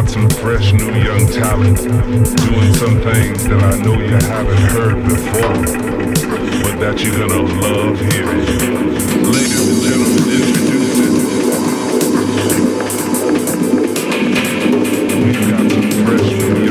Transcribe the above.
got some fresh new young talent doing some things that I know you haven't heard before, but that you're gonna love hearing. Ladies and gentlemen, introduce introducing. We've got some fresh new